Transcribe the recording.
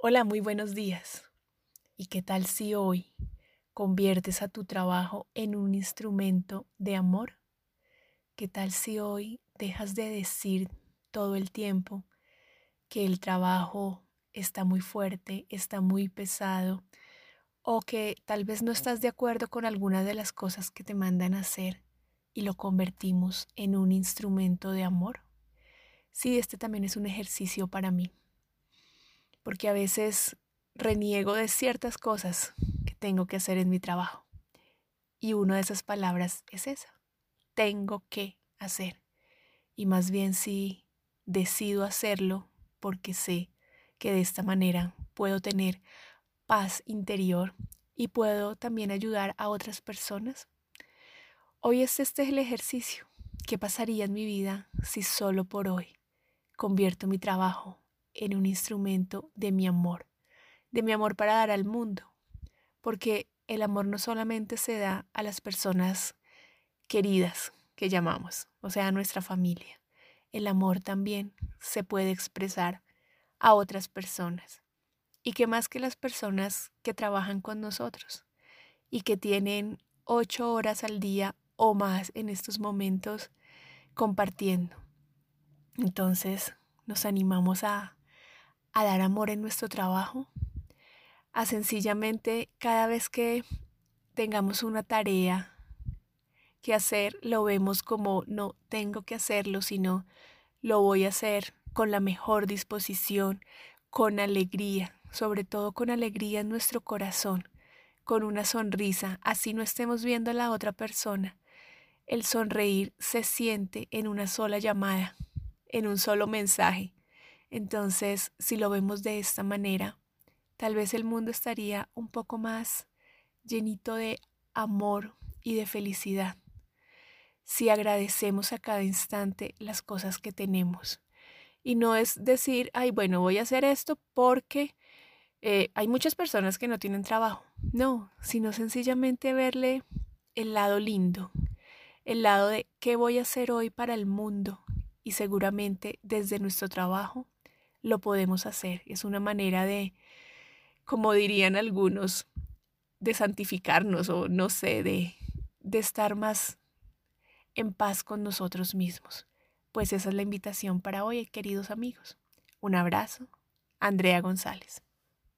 Hola, muy buenos días. ¿Y qué tal si hoy conviertes a tu trabajo en un instrumento de amor? ¿Qué tal si hoy dejas de decir todo el tiempo que el trabajo está muy fuerte, está muy pesado o que tal vez no estás de acuerdo con algunas de las cosas que te mandan a hacer y lo convertimos en un instrumento de amor? Sí, este también es un ejercicio para mí, porque a veces reniego de ciertas cosas que tengo que hacer en mi trabajo. Y una de esas palabras es esa, tengo que hacer. Y más bien si decido hacerlo porque sé que de esta manera puedo tener paz interior y puedo también ayudar a otras personas. Hoy es este el ejercicio. ¿Qué pasaría en mi vida si solo por hoy convierto mi trabajo en un instrumento de mi amor, de mi amor para dar al mundo? Porque el amor no solamente se da a las personas queridas que llamamos, o sea, a nuestra familia. El amor también se puede expresar a otras personas y que más que las personas que trabajan con nosotros y que tienen ocho horas al día o más en estos momentos compartiendo. Entonces nos animamos a, a dar amor en nuestro trabajo, a sencillamente cada vez que tengamos una tarea que hacer, lo vemos como no tengo que hacerlo, sino lo voy a hacer con la mejor disposición, con alegría, sobre todo con alegría en nuestro corazón, con una sonrisa, así no estemos viendo a la otra persona. El sonreír se siente en una sola llamada, en un solo mensaje. Entonces, si lo vemos de esta manera, tal vez el mundo estaría un poco más llenito de amor y de felicidad. Si agradecemos a cada instante las cosas que tenemos. Y no es decir, ay, bueno, voy a hacer esto porque eh, hay muchas personas que no tienen trabajo. No, sino sencillamente verle el lado lindo, el lado de qué voy a hacer hoy para el mundo. Y seguramente desde nuestro trabajo lo podemos hacer. Es una manera de, como dirían algunos, de santificarnos o no sé, de, de estar más en paz con nosotros mismos. Pues esa es la invitación para hoy, queridos amigos. Un abrazo. Andrea González.